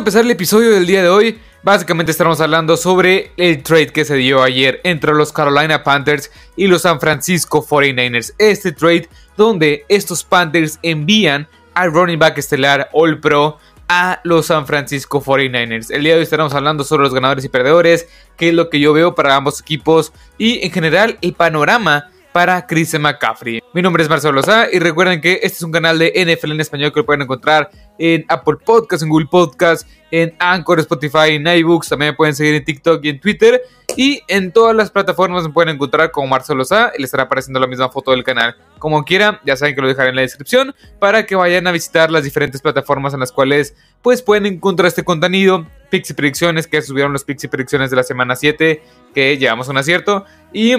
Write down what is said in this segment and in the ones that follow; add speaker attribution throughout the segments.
Speaker 1: a empezar el episodio del día de hoy. Básicamente estamos hablando sobre el trade que se dio ayer entre los Carolina Panthers y los San Francisco 49ers. Este trade donde estos Panthers envían al running back estelar All Pro a los San Francisco 49ers. El día de hoy estaremos hablando sobre los ganadores y perdedores, qué es lo que yo veo para ambos equipos y en general el panorama para Chris McCaffrey. Mi nombre es Marcelo Sá y recuerden que este es un canal de NFL en español que lo pueden encontrar en Apple Podcasts, en Google Podcasts, en Anchor, Spotify, en iBooks. También me pueden seguir en TikTok y en Twitter. Y en todas las plataformas me pueden encontrar como Marcelo y les estará apareciendo la misma foto del canal. Como quieran, ya saben que lo dejaré en la descripción para que vayan a visitar las diferentes plataformas en las cuales pues pueden encontrar este contenido. Pixie Predicciones, que subieron los Pixie Predicciones de la semana 7, que llevamos un acierto. Y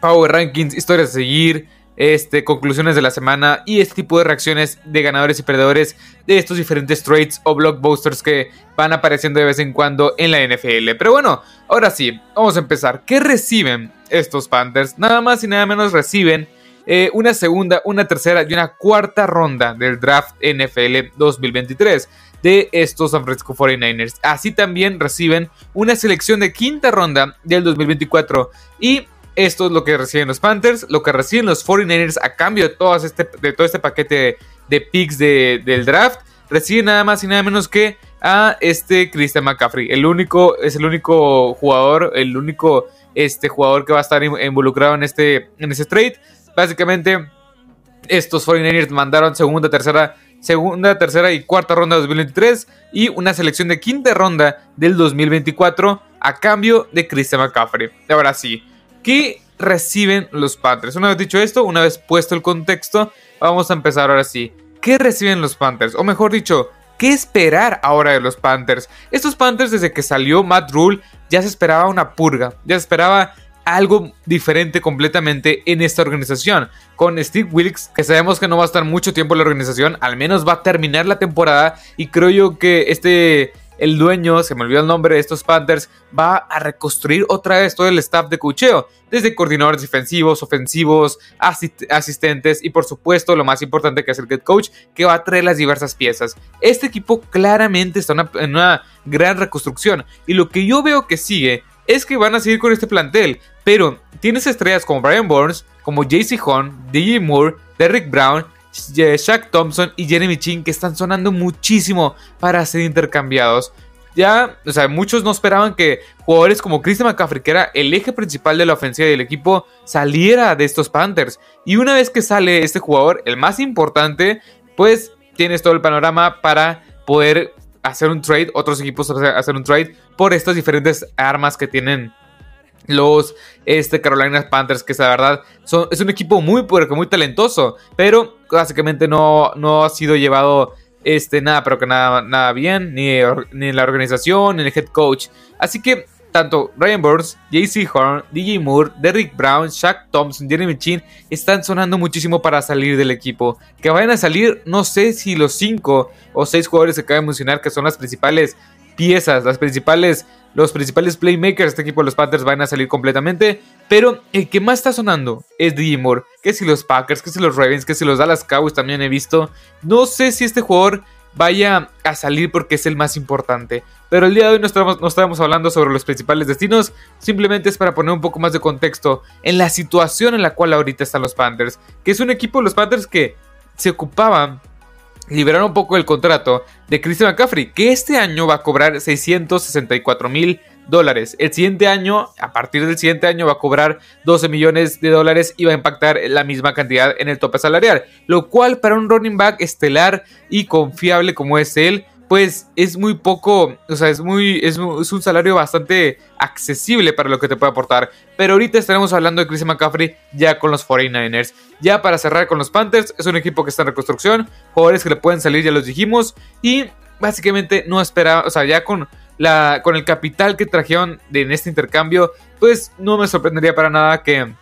Speaker 1: Power Rankings, historias a seguir, este, conclusiones de la semana y este tipo de reacciones de ganadores y perdedores de estos diferentes trades o blockbusters que van apareciendo de vez en cuando en la NFL. Pero bueno, ahora sí, vamos a empezar. ¿Qué reciben estos Panthers? Nada más y nada menos reciben eh, una segunda, una tercera y una cuarta ronda del draft NFL 2023 de estos San Francisco 49ers. Así también reciben una selección de quinta ronda del 2024 y esto es lo que reciben los Panthers, lo que reciben los 49ers a cambio de, todo este, de todo este paquete de, picks del draft. Reciben nada más y nada menos que a este Christian McCaffrey. El único, es el único jugador, el único este, jugador que va a estar involucrado en este, en este trade. Básicamente, estos 49ers mandaron segunda, tercera, segunda, tercera y cuarta ronda de 2023 y una selección de quinta ronda del 2024 a cambio de Christian McCaffrey. Ahora sí, ¿Qué reciben los Panthers? Una vez dicho esto, una vez puesto el contexto, vamos a empezar ahora sí. ¿Qué reciben los Panthers? O mejor dicho, ¿qué esperar ahora de los Panthers? Estos Panthers desde que salió Matt Rule ya se esperaba una purga, ya se esperaba algo diferente completamente en esta organización. Con Steve Wilkes, que sabemos que no va a estar mucho tiempo en la organización, al menos va a terminar la temporada y creo yo que este el dueño, se me olvidó el nombre de estos Panthers, va a reconstruir otra vez todo el staff de cocheo, desde coordinadores defensivos, ofensivos, asistentes y por supuesto lo más importante que es el head coach, que va a traer las diversas piezas. Este equipo claramente está en una gran reconstrucción y lo que yo veo que sigue es que van a seguir con este plantel, pero tienes estrellas como Brian Burns, como JC Horn, DJ Moore, Derrick Brown, Shaq Thompson y Jeremy Chin que están sonando muchísimo para ser intercambiados. Ya, o sea, muchos no esperaban que jugadores como Christian McCaffrey, que era el eje principal de la ofensiva del equipo, saliera de estos Panthers. Y una vez que sale este jugador, el más importante, pues tienes todo el panorama para poder hacer un trade, otros equipos hacer un trade por estas diferentes armas que tienen los este, Carolina Panthers, que es la verdad es un equipo muy, muy talentoso, pero básicamente no, no ha sido llevado este, nada, pero que nada, nada bien, ni, ni la organización, ni el head coach. Así que tanto Ryan Burns, JC Horn, DJ Moore, Derrick Brown, Shaq Thompson, Jeremy Chin están sonando muchísimo para salir del equipo. Que vayan a salir, no sé si los 5 o 6 jugadores que acabo de mencionar, que son las principales piezas, las principales los principales playmakers de este equipo de los Panthers van a salir completamente. Pero el que más está sonando es DJ Moore. Que si los Packers, que si los Ravens, que si los Dallas Cowboys también he visto. No sé si este jugador vaya a salir porque es el más importante. Pero el día de hoy no estamos, no hablando sobre los principales destinos. Simplemente es para poner un poco más de contexto en la situación en la cual ahorita están los Panthers. Que es un equipo de los Panthers que se ocupaban liberaron un poco el contrato de Christian McCaffrey, que este año va a cobrar 664 mil dólares. El siguiente año, a partir del siguiente año, va a cobrar 12 millones de dólares y va a impactar la misma cantidad en el tope salarial. Lo cual para un running back estelar y confiable como es él, pues es muy poco, o sea, es muy, es, un salario bastante accesible para lo que te puede aportar. Pero ahorita estaremos hablando de Chris McCaffrey ya con los 49ers. Ya para cerrar con los Panthers, es un equipo que está en reconstrucción, jugadores que le pueden salir, ya los dijimos, y básicamente no esperaba, o sea, ya con, la, con el capital que trajeron en este intercambio, pues no me sorprendería para nada que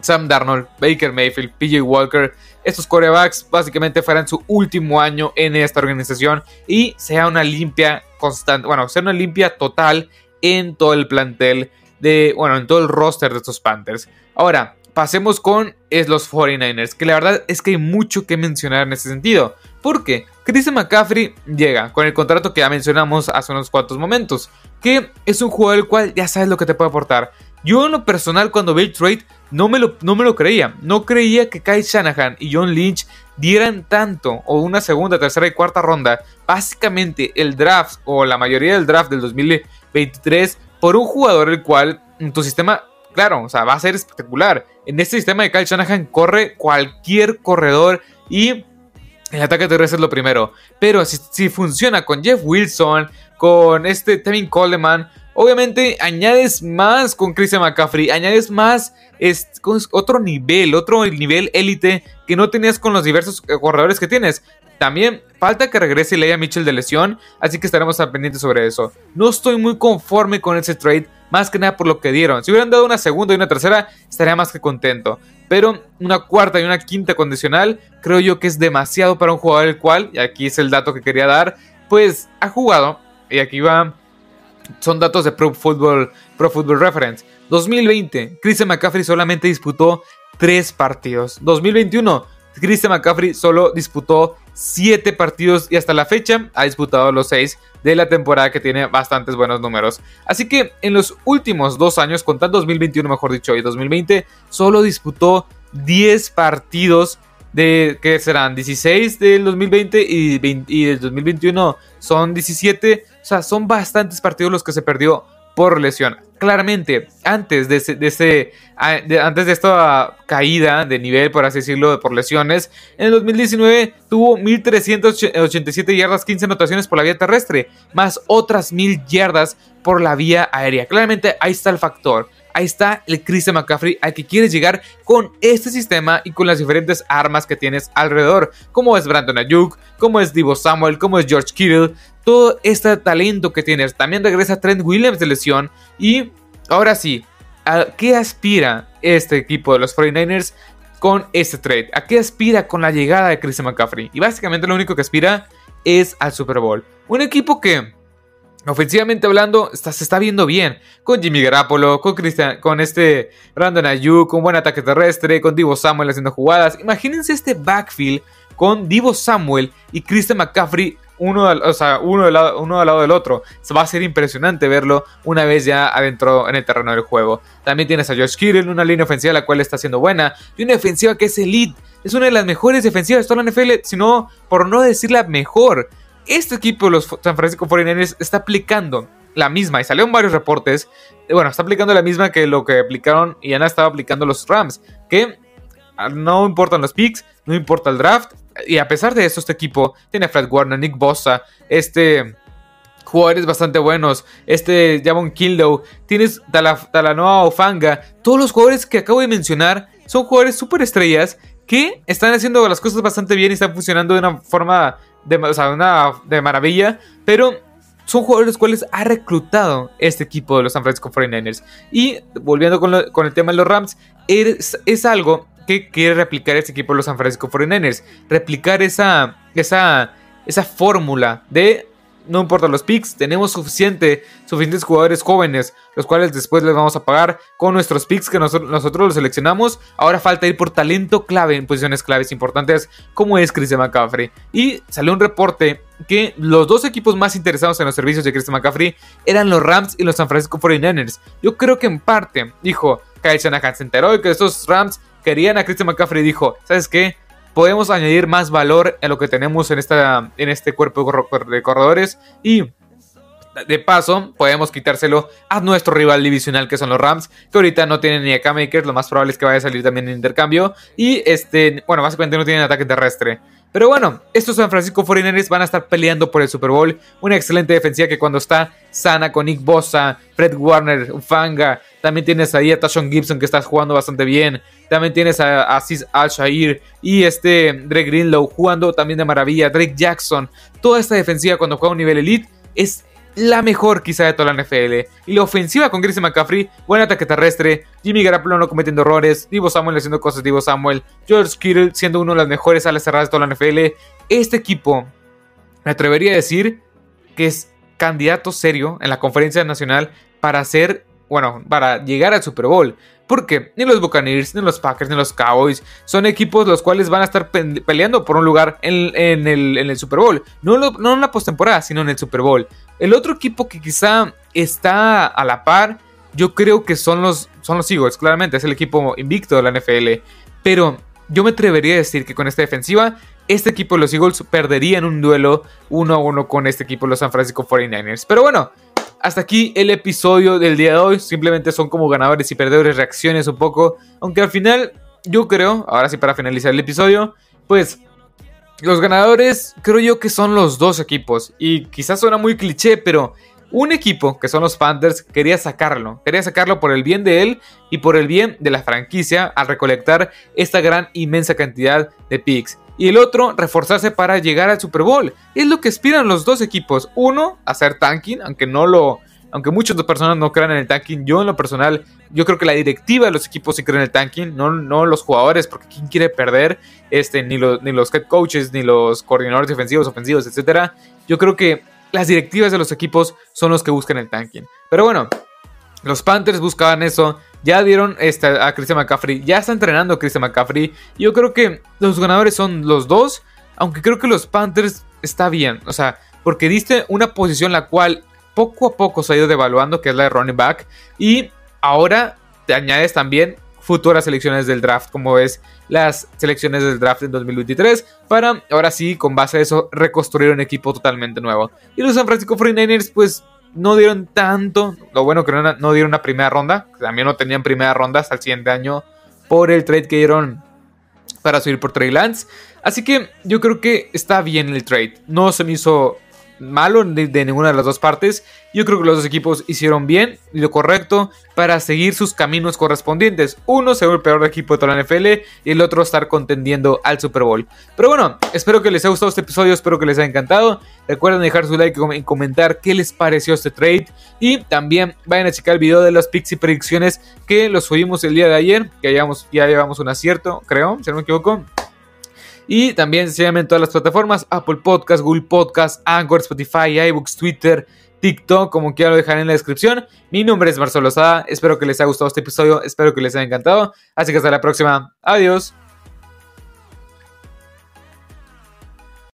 Speaker 1: Sam Darnold, Baker Mayfield, PJ Walker, estos corebacks básicamente fueran su último año en esta organización y sea una limpia constante, bueno, sea una limpia total en todo el plantel de, bueno, en todo el roster de estos Panthers. Ahora, pasemos con es los 49ers, que la verdad es que hay mucho que mencionar en ese sentido. Porque Christian McCaffrey llega con el contrato que ya mencionamos hace unos cuantos momentos, que es un jugador el cual ya sabes lo que te puede aportar. Yo en lo personal cuando vi el trade no me lo, no me lo creía. No creía que Kyle Shanahan y John Lynch dieran tanto o una segunda, tercera y cuarta ronda. Básicamente el draft o la mayoría del draft del 2023 por un jugador el cual en tu sistema, claro, o sea, va a ser espectacular. En este sistema de Kyle Shanahan corre cualquier corredor y el ataque terrestre es lo primero. Pero si, si funciona con Jeff Wilson, con este Tevin Coleman, obviamente añades más con Christian McCaffrey, añades más es, otro nivel, otro nivel élite que no tenías con los diversos eh, corredores que tienes. También falta que regrese Leia Mitchell de lesión, así que estaremos pendientes sobre eso. No estoy muy conforme con ese trade, más que nada por lo que dieron. Si hubieran dado una segunda y una tercera, estaría más que contento. Pero una cuarta y una quinta condicional, creo yo que es demasiado para un jugador el cual, y aquí es el dato que quería dar, pues ha jugado, y aquí va, son datos de Pro Football, Pro Football Reference. 2020, Christian McCaffrey solamente disputó 3 partidos. 2021, Christian McCaffrey solo disputó 7 partidos y hasta la fecha ha disputado los 6 de la temporada que tiene bastantes buenos números. Así que en los últimos dos años, contando 2021 mejor dicho y 2020, solo disputó 10 partidos de que serán 16 del 2020 y, y del 2021 son 17. O sea, son bastantes partidos los que se perdió por lesión. Claramente, antes de, ese, antes de esta caída de nivel, por así decirlo, por lesiones, en el 2019 tuvo 1387 yardas, 15 anotaciones por la vía terrestre, más otras 1000 yardas por la vía aérea. Claramente ahí está el factor ahí está el Christian McCaffrey al que quieres llegar con este sistema y con las diferentes armas que tienes alrededor, como es Brandon Ayuk, como es Divo Samuel, como es George Kittle, todo este talento que tienes. También regresa Trent Williams de lesión y ahora sí, ¿a qué aspira este equipo de los 49ers? con este trade. ¿A qué aspira con la llegada de Christian McCaffrey? Y básicamente lo único que aspira es al Super Bowl. Un equipo que Ofensivamente hablando, se está viendo bien. Con Jimmy Garoppolo, con, Christian, con este Brandon Ayuk, con buen ataque terrestre, con Divo Samuel haciendo jugadas. Imagínense este backfield con Divo Samuel y Christian McCaffrey uno, o sea, uno, del lado, uno al lado del otro. Va a ser impresionante verlo una vez ya adentro en el terreno del juego. También tienes a Josh Kittle, una línea ofensiva la cual está siendo buena. Y una defensiva que es elite. Es una de las mejores defensivas de toda la NFL, sino por no decir la mejor este equipo de los San Francisco 49ers está aplicando la misma, y salieron varios reportes, bueno, está aplicando la misma que lo que aplicaron y ya estaba aplicando los Rams, que ah, no importan los picks, no importa el draft, y a pesar de eso, este equipo tiene a Fred Warner, Nick Bosa, este jugadores bastante buenos. Este Javon Kildow, tienes Talanoa Ofanga. Todos los jugadores que acabo de mencionar son jugadores super estrellas que están haciendo las cosas bastante bien y están funcionando de una forma de, una, de maravilla, pero son jugadores los cuales ha reclutado este equipo de los San Francisco 49ers. Y volviendo con, el tema de los Rams, es, es, algo que quiere replicar este equipo de los San Francisco 49ers. Replicar esa, esa, esa fórmula de no importa los picks, tenemos suficiente, suficientes jugadores jóvenes, los cuales después les vamos a pagar con nuestros picks que nosotros, los seleccionamos. Ahora falta ir por talento clave en posiciones claves importantes, como es Christian McCaffrey. Y salió un reporte que los dos equipos más interesados en los servicios de Christian McCaffrey eran los Rams y los San Francisco 49ers. Yo creo que en parte, dijo Kyle Shanahan, se enteró de que estos Rams querían a Christian McCaffrey dijo, ¿sabes qué? Podemos añadir más valor a lo que tenemos en, esta, en este cuerpo de corredores y de paso, podemos quitárselo a nuestro rival divisional que son los Rams, que ahorita no tienen ni a K-Makers, lo más probable es que vaya a salir también en intercambio. Y este, bueno, básicamente no tienen ataque terrestre. Pero bueno, estos San Francisco 49ers van a estar peleando por el Super Bowl. Una excelente defensiva que cuando está sana con Nick Bosa, Fred Warner, Fanga. También tienes ahí a Tashon Gibson que está jugando bastante bien. También tienes a Aziz Al-Shair y este Drake Greenlow jugando también de maravilla. Drake Jackson. Toda esta defensiva cuando juega a un nivel elite es la mejor quizá de toda la NFL. Y la ofensiva con Christian McCaffrey, buen ataque terrestre, Jimmy Garoppolo no cometiendo errores, Divo Samuel haciendo cosas, Divo Samuel, George Kittle siendo uno de las mejores alas cerradas de toda la NFL. Este equipo, me atrevería a decir que es candidato serio en la conferencia nacional para ser bueno, para llegar al Super Bowl. Porque ni los Buccaneers, ni los Packers, ni los Cowboys son equipos los cuales van a estar peleando por un lugar en, el, Super Bowl. No, en la postemporada, sino en el Super Bowl. El otro equipo que quizá está a la par, yo creo que son los, son los Eagles, claramente, es el equipo invicto de la NFL. Pero yo me atrevería a decir que con esta defensiva, este equipo de los Eagles perdería en un duelo uno a uno con este equipo de los San Francisco 49ers. Pero bueno, hasta aquí el episodio del día de hoy. Simplemente son como ganadores y perdedores, reacciones un poco. Aunque al final, yo creo, ahora sí para finalizar el episodio, pues los ganadores creo yo que son los dos equipos. Y quizás suena muy cliché, pero un equipo, que son los Panthers, quería sacarlo. Quería sacarlo por el bien de él y por el bien de la franquicia al recolectar esta gran inmensa cantidad de picks. Y el otro, reforzarse para llegar al Super Bowl. Es lo que aspiran los dos equipos. Uno, hacer tanking, aunque no lo. Aunque muchas personas no crean en el tanking, yo en lo personal, yo creo que la directiva de los equipos sí creen en el tanking, no, no los jugadores, porque quién quiere perder, este, ni, los, ni los head coaches, ni los coordinadores defensivos, ofensivos, etc. Yo creo que las directivas de los equipos son los que buscan el tanking. Pero bueno, los Panthers buscaban eso. Ya dieron este, a Christian McCaffrey. Ya está entrenando a Christian McCaffrey. Yo creo que los ganadores son los dos. Aunque creo que los Panthers está bien. O sea, porque diste una posición la cual poco a poco se ha ido devaluando, que es la de running back. Y ahora te añades también futuras selecciones del draft, como ves las selecciones del draft en 2023, para ahora sí, con base a eso, reconstruir un equipo totalmente nuevo. Y los San Francisco 49ers, pues no dieron tanto, lo bueno que no, dieron una primera ronda, también no tenían primera ronda hasta el siguiente año por el trade que dieron para subir por Trey Lance. Así que yo creo que está bien el trade. No se me hizo malo de, ninguna de las dos partes. Yo creo que los dos equipos hicieron bien y lo correcto para seguir sus caminos correspondientes. Uno ser el peor equipo de toda la NFL y el otro estar contendiendo al Super Bowl. Pero bueno, espero que les haya gustado este episodio, espero que les haya encantado. Recuerden dejar su like y comentar qué les pareció este trade. Y también vayan a checar el video de las picks y predicciones que los subimos el día de ayer, que ya llevamos un acierto, creo, si no me equivoco. Y también síganme en todas las plataformas: Apple Podcast, Google Podcast, Anchor, Spotify, iBooks, Twitter, TikTok, como quiera lo dejaré en la descripción. Mi nombre es Marcelo Sada. Espero que les haya gustado este episodio. Espero que les haya encantado. Así que hasta la próxima. Adiós.